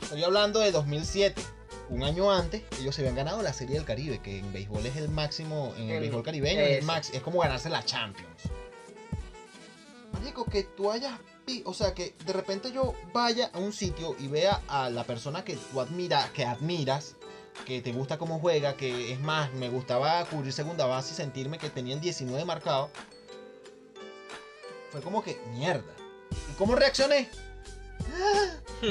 Estoy hablando de 2007. Un año antes, ellos se habían ganado la Serie del Caribe, que en béisbol es el máximo, en el, El- béisbol caribeño es, el max, es como ganarse la Champions. Marico, que tú hayas, o sea, que de repente yo vaya a un sitio y vea a la persona que tú admiras, que admiras, que te gusta cómo juega, que es más, me gustaba cubrir segunda base y sentirme que tenía el 19 marcado. Fue como que, mierda. ¿Y cómo reaccioné?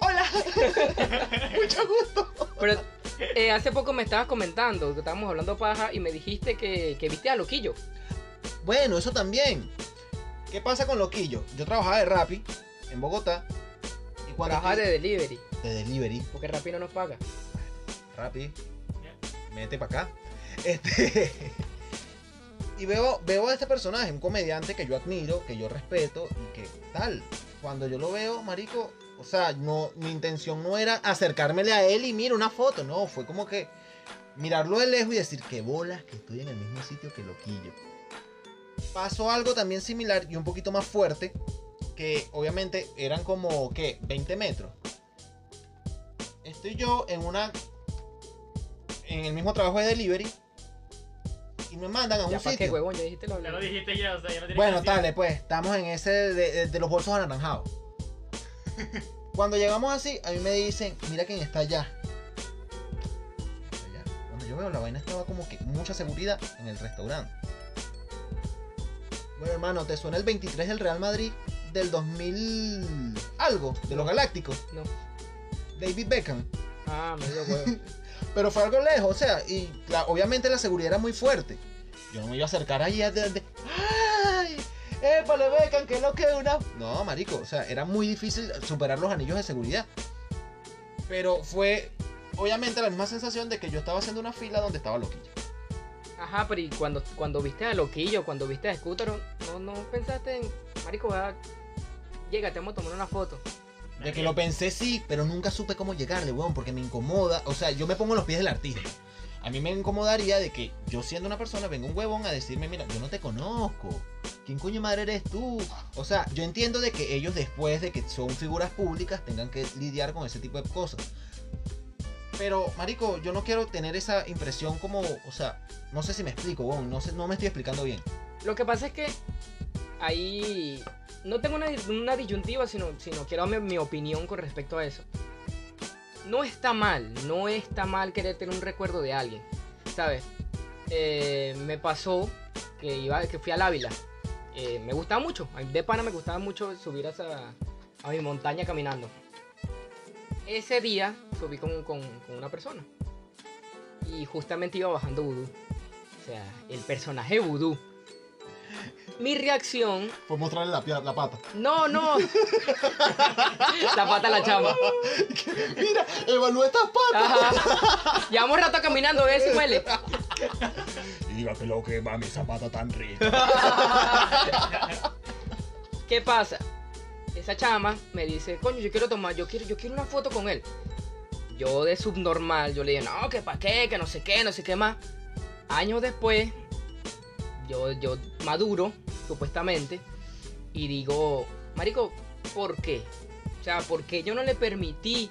Hola. Mucho gusto. Pero eh, hace poco me estabas comentando, que estábamos hablando paja y me dijiste que, que viste a Loquillo. Bueno, eso también. ¿Qué pasa con Loquillo? Yo trabajaba de Rappi en Bogotá. Y cuando Trabajar de delivery, de delivery. porque Rappi no nos paga. Rappi. Mete para acá. Este. Y veo, veo a este personaje, un comediante que yo admiro, que yo respeto y que tal. Cuando yo lo veo, marico, o sea, no, mi intención no era acercármele a él y mira una foto, no, fue como que mirarlo de lejos y decir que bolas que estoy en el mismo sitio que Loquillo. Pasó algo también similar y un poquito más fuerte, que obviamente eran como, ¿qué? 20 metros. Estoy yo en una en el mismo trabajo de delivery y me mandan a un Ya para qué sitio. huevón, ya dijiste lo Ya lo dijiste ya, o sea, ya no tiene Bueno, dale, pues, estamos en ese de, de- de los bolsos anaranjados. Cuando llegamos así, a mí me dicen, mira quién está allá. Está allá. Cuando yo veo la vaina estaba como que mucha seguridad en el restaurante. Bueno, hermano, ¿te suena el 23 del Real Madrid del 2000 algo? De los Galácticos. No. David Beckham. Ah, me dio huevo. Pero fue algo lejos, o sea, y la- obviamente la seguridad era muy fuerte. Yo no me iba a acercar ahí a de, de- ¡Ay! ¡Épale, becan, que lo que una! No, marico, o sea, era muy difícil superar los anillos de seguridad. Pero fue, obviamente, la misma sensación de que yo estaba haciendo una fila donde estaba loquillo. Ajá, pero y cuando, cuando viste a Loquillo, cuando viste a Scooter, no, no pensaste en, marico, va, llega, te vamos a tomar una foto. De que lo pensé sí, pero nunca supe cómo llegarle, weón, porque me incomoda. O sea, yo me pongo los pies del artista. A mí me incomodaría de que yo siendo una persona venga un huevón a decirme, mira, yo no te conozco. ¿Quién coño madre eres tú? O sea, yo entiendo de que ellos después de que son figuras públicas tengan que lidiar con ese tipo de cosas. Pero, marico, yo no quiero tener esa impresión como, o sea, no sé si me explico, no, no me estoy explicando bien. Lo que pasa es que ahí no tengo una, una disyuntiva, sino, sino quiero darme mi opinión con respecto a eso. No está mal, no está mal querer tener un recuerdo de alguien, ¿sabes? Eh, me pasó que, iba, que fui al Ávila. Eh, me gustaba mucho, de pana me gustaba mucho subir a, a mi montaña caminando. Ese día subí con, con- con una persona. Y justamente iba bajando vudú. O sea, el personaje vudú. Mi reacción. Fue mostrarle la, la pata. No, no. la pata a la chama. Mira, evalúa estas patas. Ajá. Llevamos rato caminando, ¿ves si huele? Que lo que mami, esa pata tan rica. ¿Qué pasa? Esa chama me dice, coño, yo quiero tomar, yo quiero, yo quiero una foto con él. Yo de subnormal, yo le dije, no, que pa' qué, que no sé qué, no sé qué más. Años después, yo, yo maduro, supuestamente, y digo, marico, ¿por qué? O sea, ¿por qué yo no le permití?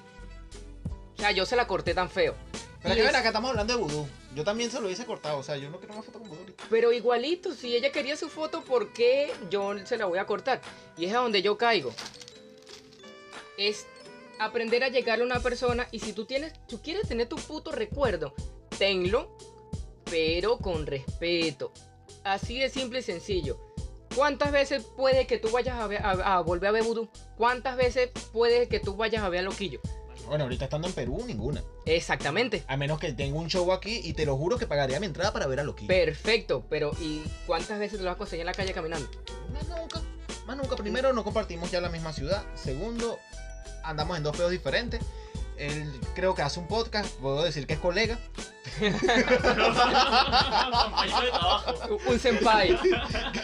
O sea, yo se la corté tan feo. Pero Y que es- estamos hablando de vudú. Yo también se lo hice cortado, o sea, yo no quiero una foto con ahorita. Pero igualito, si ella quería su foto, ¿por qué yo se la voy a cortar? Y es a donde yo caigo. Es aprender a llegarle a una persona y si tú tienes, tú quieres tener tu puto recuerdo, tenlo, pero con respeto. Así de simple y sencillo. ¿Cuántas veces puede que tú vayas a, ver- a- volver a ver? ¿Cuántas veces puede que tú vayas a ver a Loquillo? Bueno, ahorita estando en Perú, ninguna. Exactamente. A menos que tenga un show aquí y te lo juro que pagaría mi entrada para ver a Loquillo. Perfecto, pero ¿y cuántas veces te lo vas a conseguir en la calle caminando? Más nunca. Más nunca. Primero, no compartimos ya la misma ciudad. Segundo, andamos en dos pedos diferentes. Él creo que hace un podcast, puedo decir que es colega. Un senpai.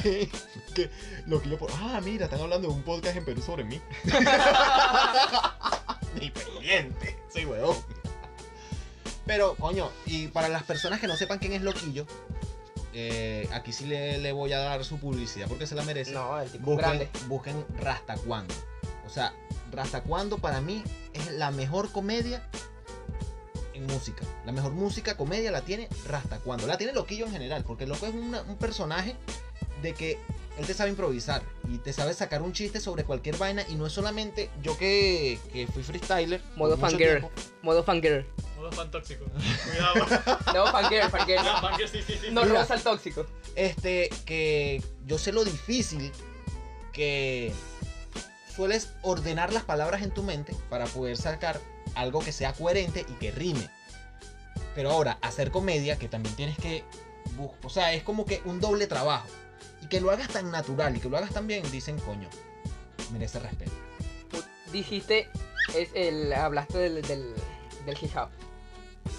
que, que Loquillo por. Ah, mira, están hablando de un podcast en Perú sobre mí. Ni pendiente. Sí, weón. Pero, coño, y para las personas que no sepan quién es Loquillo, eh, aquí sí le, le voy a dar su publicidad porque se la merece. No, el tipo busquen, grande. busquen Rastacuando. O sea, Rastacuando para mí es la mejor comedia en música. La mejor música, comedia la tiene Rastacuando. La tiene Loquillo en general, porque Loco es una- un personaje de que él te sabe improvisar y te sabe sacar un chiste sobre cualquier vaina. Y no es solamente yo que, que fui freestyler. Modo fangirl. Modo fangirl. Modo fan tóxico. Cuidado. No, fangirl, fangirl. No, fan que sí, sí, sí. No Mira. robas al tóxico. este, que yo sé lo difícil que sueles ordenar las palabras en tu mente para poder sacar algo que sea coherente y que rime. Pero ahora, hacer comedia, que también tienes que... O sea, es como que un doble trabajo. Y que lo hagas tan natural y que lo hagas tan bien, dicen, coño, merece respeto. Dijiste, es el, hablaste del, del, del hip hop.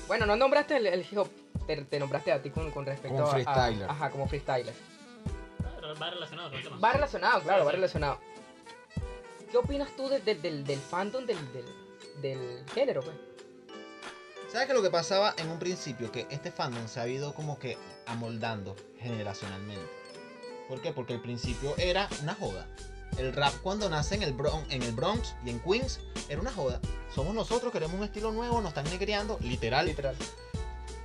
Bueno, no nombraste el, el hip hop, te, te nombraste a ti con, con respecto Como a- a- freestyler. ajá, como freestyler. Claro, Va relacionado con el tema. Va relacionado, claro, Sí, va relacionado. ¿Qué opinas tú de- de- del, del fandom del, del, del género, pues? ¿Sabes qué lo que pasaba en un principio? Que este fandom se ha ido como que amoldando generacionalmente. ¿Por qué? Porque al principio era una joda. El rap cuando nace en el, Bron- en el Bronx y en Queens era una joda. Somos nosotros, queremos un estilo nuevo, nos están negreando, literal. Literal.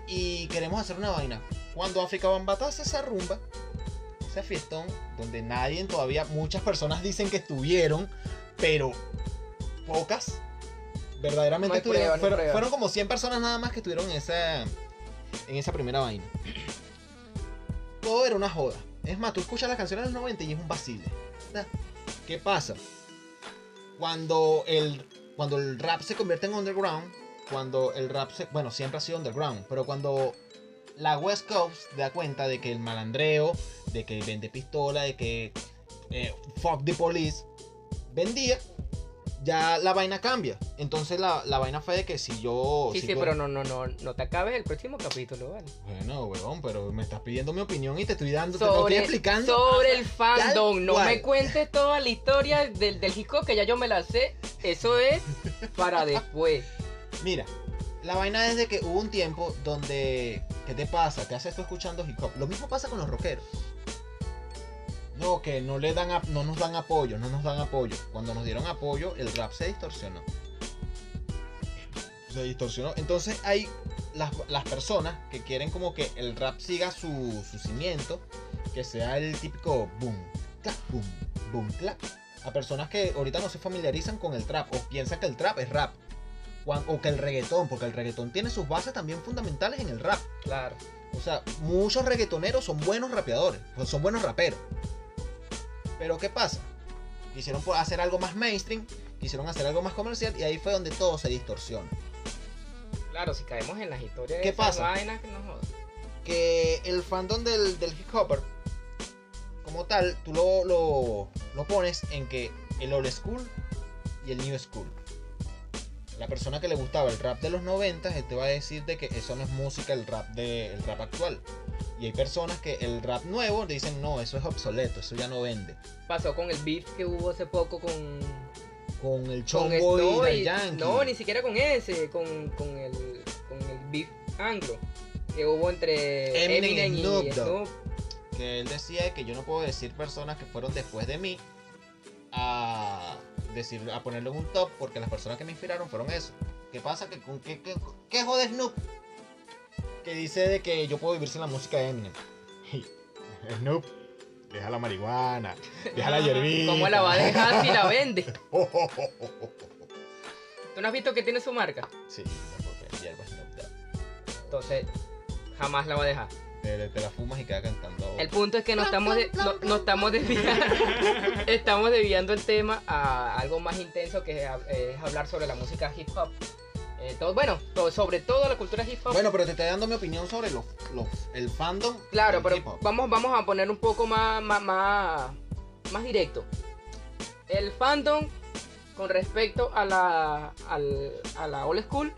Y queremos hacer una vaina. Cuando África Bambata hace esa rumba, ese fiestón, donde nadie todavía, muchas personas dicen que estuvieron, pero pocas verdaderamente No prueba, hay fueron, como 100 personas nada más que estuvieron en esa, en esa primera vaina. Todo era una joda. Es más, tú escuchas las canciones de los 90 y es un vacile. ¿Qué pasa? Cuando el, cuando el rap se convierte en underground, cuando el rap se, bueno, siempre ha sido underground, pero cuando la West Coast da cuenta de que el malandreo, de que vende pistola, de que eh, Fuck the Police, vendía, ya la vaina cambia. Entonces la, la vaina fue de que si yo... Sí, si sí, pero no, no, no, no te acabes el próximo capítulo, ¿vale? Bueno, weón, pero me estás pidiendo mi opinión y te estoy dando, te lo estoy explicando. sobre el fandom. No cual. me cuentes toda la historia del, del hip hop que ya yo me la sé. Eso es para después. Mira, la vaina es de que hubo un tiempo donde. ¿Qué te pasa? ¿Qué haces tú escuchando hip hop? Lo mismo pasa con los rockeros. No, que no le dan no nos dan apoyo, no nos dan apoyo. Cuando nos dieron apoyo, el rap se distorsionó. Se distorsionó. Entonces hay las, las personas que quieren como que el rap siga su, su cimiento, que sea el típico boom, clap, boom, boom, clap. A personas que ahorita no se familiarizan con el trap o piensan que el trap es rap. O que el reggaetón, porque el reggaetón tiene sus bases también fundamentales en el rap. Claro. O sea, muchos reggaetoneros son buenos rapeadores, son buenos raperos. Pero ¿qué pasa? Quisieron hacer algo más mainstream, quisieron hacer algo más comercial y ahí fue donde todo se distorsiona. Claro, si caemos en las historias ¿Qué de pasa? vainas que nos. Que el fandom del, del hip hopper, como tal, tú lo, lo, lo pones en que el old school y el new school. La persona que le gustaba el rap de los 90, él te va a decir de que eso no es música, el rap, de, el rap actual. Y hay personas que el rap nuevo dicen, no, eso es obsoleto, eso ya no vende. Pasó con el beef que hubo hace poco con. Con el chongo y y- Yankee. No, ni siquiera con ese. Con, con, el, con el beef anglo. Que hubo entre Eminem y Eminem, y Snoop Dogg. Que él decía que yo no puedo decir personas que fueron después de mí a decir a ponerlo en un top porque las personas que me inspiraron fueron eso. ¿Qué pasa? que con qué, qué, qué jode Snoop? Que dice de que yo puedo vivir sin la música de Eminem. Snoop, deja la marihuana, deja la hierbita. ¿Cómo la va a dejar si la vende? Oh, oh, oh, oh, oh. ¿Tú no has visto que tiene su marca? Sí, porque hierba. Entonces, jamás la va a dejar. Te, te la fumas y queda cantando. El punto es que no estamos, de- no, no estamos desviando, estamos desviando el tema a algo más intenso que es, es hablar sobre la música hip hop. Eh, todo, bueno, todo- sobre todo la cultura hip hop. Bueno, pero te estoy dando mi opinión sobre los, los, el fandom. claro, pero hip hop. vamos, vamos a poner un poco más, más, más, más directo. El fandom con respecto a la, al- a la old school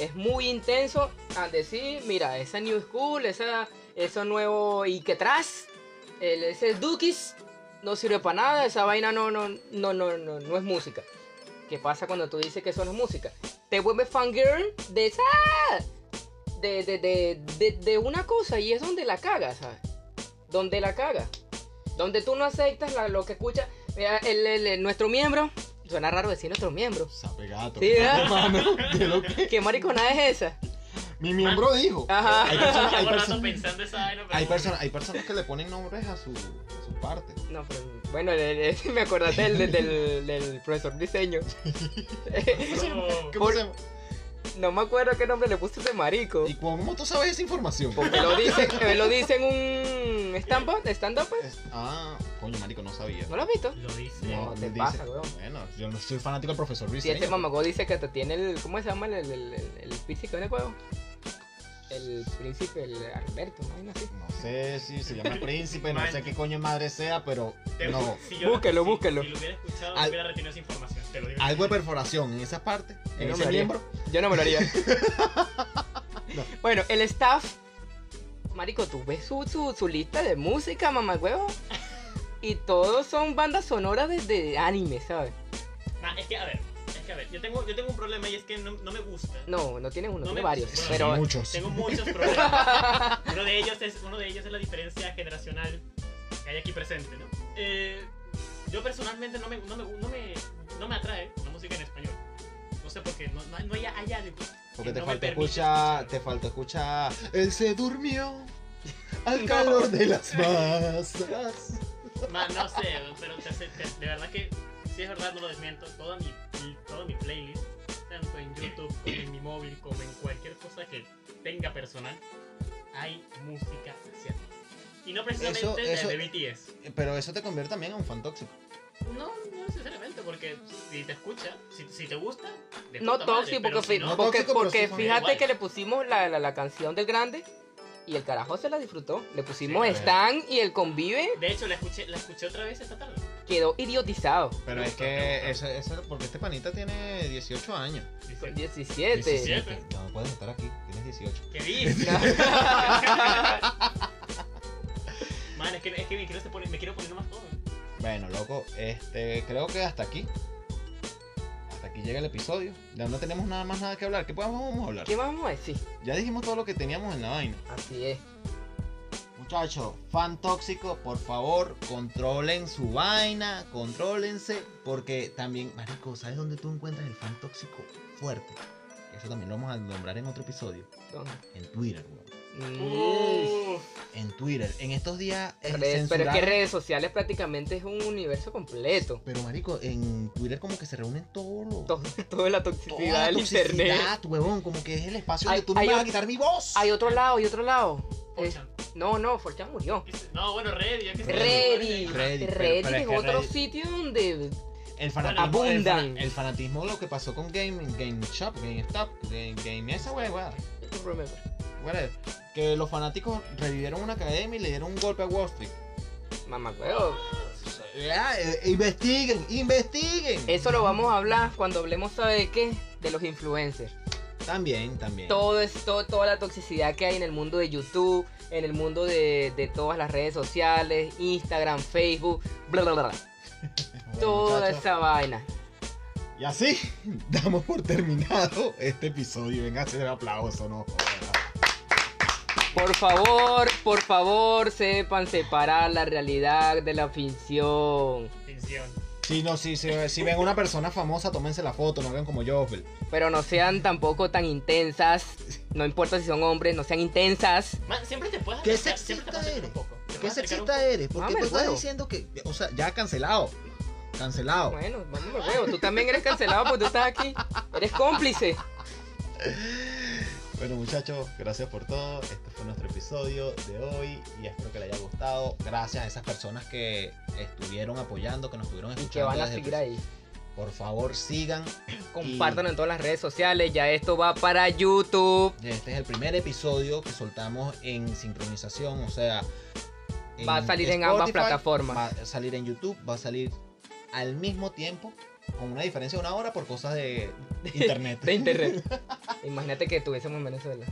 es muy intenso al decir, mira, esa new school, esa, eso nuevo y que tras, el, ese Dookies no sirve para nada, esa vaina no, no, no, no, no, no es música. ¿Qué pasa cuando tú dices que eso no es música? Te vuelves fangirl de esa... De, de, de, de, de una cosa y es donde la cagas, ¿sabes? Donde la cagas. Donde tú no aceptas la- lo que escucha. Mira, el, el- el- nuestro miembro. Suena raro decir nuestro miembro. Sape gato. Sí, ¿verdad? Hermano, ¿qué lo que- ¿Qué maricona es esa? Mi miembro dijo. Ajá. Hay personas, hay personas- hay personas- hay personas que le ponen nombres a su, a su parte. No, pero bueno, el- el- me acordaste del, del, del- del profesor diseño. No. ¿Qué Por- no me acuerdo qué nombre le puse ese marico. ¿Y cómo tú sabes esa información? Porque lo dice, eh, lo dice en un stand-up, stand-up, pues. Es- ah, coño, marico, no sabía. ¿No lo has visto? Lo dice. No, te dice- pasa, weón. Bueno, yo no soy fanático del profesor Luis. Si este mamago dice que te tiene el. ¿Cómo se llama el, el, el, el, el físico en el juego? El príncipe, el Alberto, ¿no? Así. No sé si se llama príncipe, no sé qué coño de madre sea, pero Te- no. si yo- Búsquelo, si- búsquelo. Si lo hubiera escuchado, Al- hubiera retenido esa información. Te lo digo. Algo de perforación en esa parte, en no ese miembro. Yo no me lo haría. No. Bueno, el staff. Marico, tú ves su, su, su lista de música, mamá huevo. Y todos son bandas sonoras de, de anime, ¿sabes? Nah, es que, a ver, yo tengo, yo tengo un problema y es que no, no me gusta. No, no tiene uno, No tiene varios. bueno, pero muchos. Tengo muchos problemas. uno, de ellos es, uno de ellos es la diferencia generacional que hay aquí presente, ¿no? Eh, yo personalmente no me, no, me, no, me, no me atrae la música en español. No sé por qué, no, no, hay- no hay, hay algo. Porque que te no falta escuchar. te falta escuchar. Él se durmió al calor de las masas. Ma, no sé, pero te- te- de verdad que, si es verdad, no lo desmiento. Toda mi, toda mi playlist, tanto en YouTube como en mi móvil, como en cualquier cosa que tenga personal, hay música asiática. Y no precisamente Eso- de- eso- de, BTS. Pero eso te convierte también en un fan tóxico. No, no necesariamente, porque si te escucha, si, si te gusta, de no madre, tóxico, porque, si no, No porque, tóxico, porque sí, fíjate que le pusimos la, la, la canción del grande y el carajo se la disfrutó. Le pusimos Sí, Stan y el convive. De hecho, la escuché, la escuché otra vez esta tarde. quedó idiotizado. Pero es que eso, eso porque este panita tiene 18 años. Con 17. 17. 17. No puedes estar aquí, tienes 18. ¿Qué dices? Man, es que, es que me, quiero poner, me quiero poner más joven. Bueno, loco, este, creo que hasta aquí. Hasta aquí llega el episodio. Ya no tenemos nada más nada que hablar. ¿Qué podemos vamos a hablar? ¿Qué vamos a decir? Ya dijimos todo lo que teníamos en la vaina. Así es. Muchachos, fan tóxico, por favor, controlen su vaina, contrólense, porque también, marico, ¿sabes dónde tú encuentras el fan tóxico fuerte? Eso también lo vamos a nombrar en otro episodio. ¿Dónde? En Twitter, weón. Uf. En Twitter. En estos días eh, Redes- pero es que redes sociales prácticamente es un universo completo. Pero marico, en Twitter como que se reúnen todos los... Todo, toda la toda toxicidad la del internet. toxicidad, huevón, como que es el espacio Hay- donde tú no hay me vas a ot- quitar mi voz. Hay otro lado, hay otro lado. Es- 4chan. no, no, Forchan murió. No, bueno, Reddit. que. Reddit. Reddit, pero- Reddit pero es es que otro Reddit- sitio donde El fanatismo, el fanatismo lo que pasó con Game, Game Shop, GameStop, Game, Game esa wey, wey, whatever. Que los fanáticos revivieron una academia y le dieron un golpe a Wall Street. Mamá, huevo. Ya, eh, investiguen, investiguen. Eso lo vamos a hablar cuando hablemos, ¿sabe qué? De los influencers. También, también. Todo es, todo- toda la toxicidad que hay en el mundo de YouTube, en el mundo de, de todas las redes sociales, Instagram, Facebook, bla, bla, bla. Bueno, Toda muchachos, esa vaina. Y así damos por terminado este episodio. Venga a hacer aplauso, no. Por favor, por favor, sepan separar la realidad de la ficción. Atención. Si, no, si, si, si ven una persona famosa, tómense la foto, no hagan como yo. Pero no sean tampoco tan intensas. No importa si son hombres, no sean intensas. Man, siempre te puedes ¿Qué acercar- te sexista puedes acercar eres? un poco. Te ¿Qué sexista eres? Porque Mame tú el estás diciendo que, o sea, ya cancelado. Cancelado. Bueno, vamos de huevo. Tú también eres cancelado porque tú estás aquí. Eres cómplice. Bueno muchachos, gracias por todo. Este fue nuestro episodio de hoy y espero que les haya gustado. Gracias a esas personas que estuvieron apoyando, que nos estuvieron Y escuchando. que van a seguir ahí. Por favor, sigan. Compártanlo en todas las redes sociales. Ya esto va para YouTube. Este es el primer episodio que soltamos en sincronización, o sea, Va a salir en ambas plataformas. Va a salir en YouTube, va a salir al mismo tiempo, con una diferencia de una hora por cosas de internet. De internet. Imagínate que estuviésemos en Venezuela.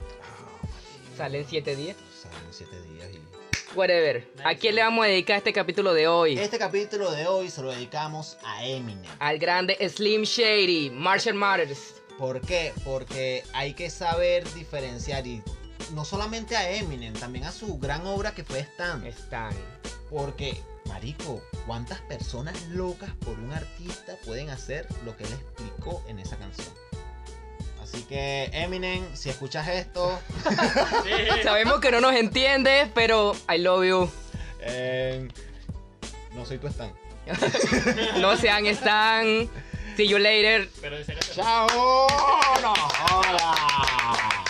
Salen siete días. Salen siete días y... Whatever. ¿A quién le vamos a dedicar este capítulo de hoy? Este capítulo de hoy se lo dedicamos a Eminem. Al grande Slim Shady, Marshall Matters. ¿Por qué? Porque hay que saber diferenciar y no solamente a Eminem, también a su gran obra que fue Stan. Están. Porque, marico, ¿cuántas personas locas por un artista pueden hacer lo que él explicó en esa canción? Así que, Eminem, si escuchas esto, Sí. Sabemos que no nos entiendes, pero I love you. eh, no soy tu Stan. No sean Stan. See you later. Pero en serio. ¡Chao! No, jodas.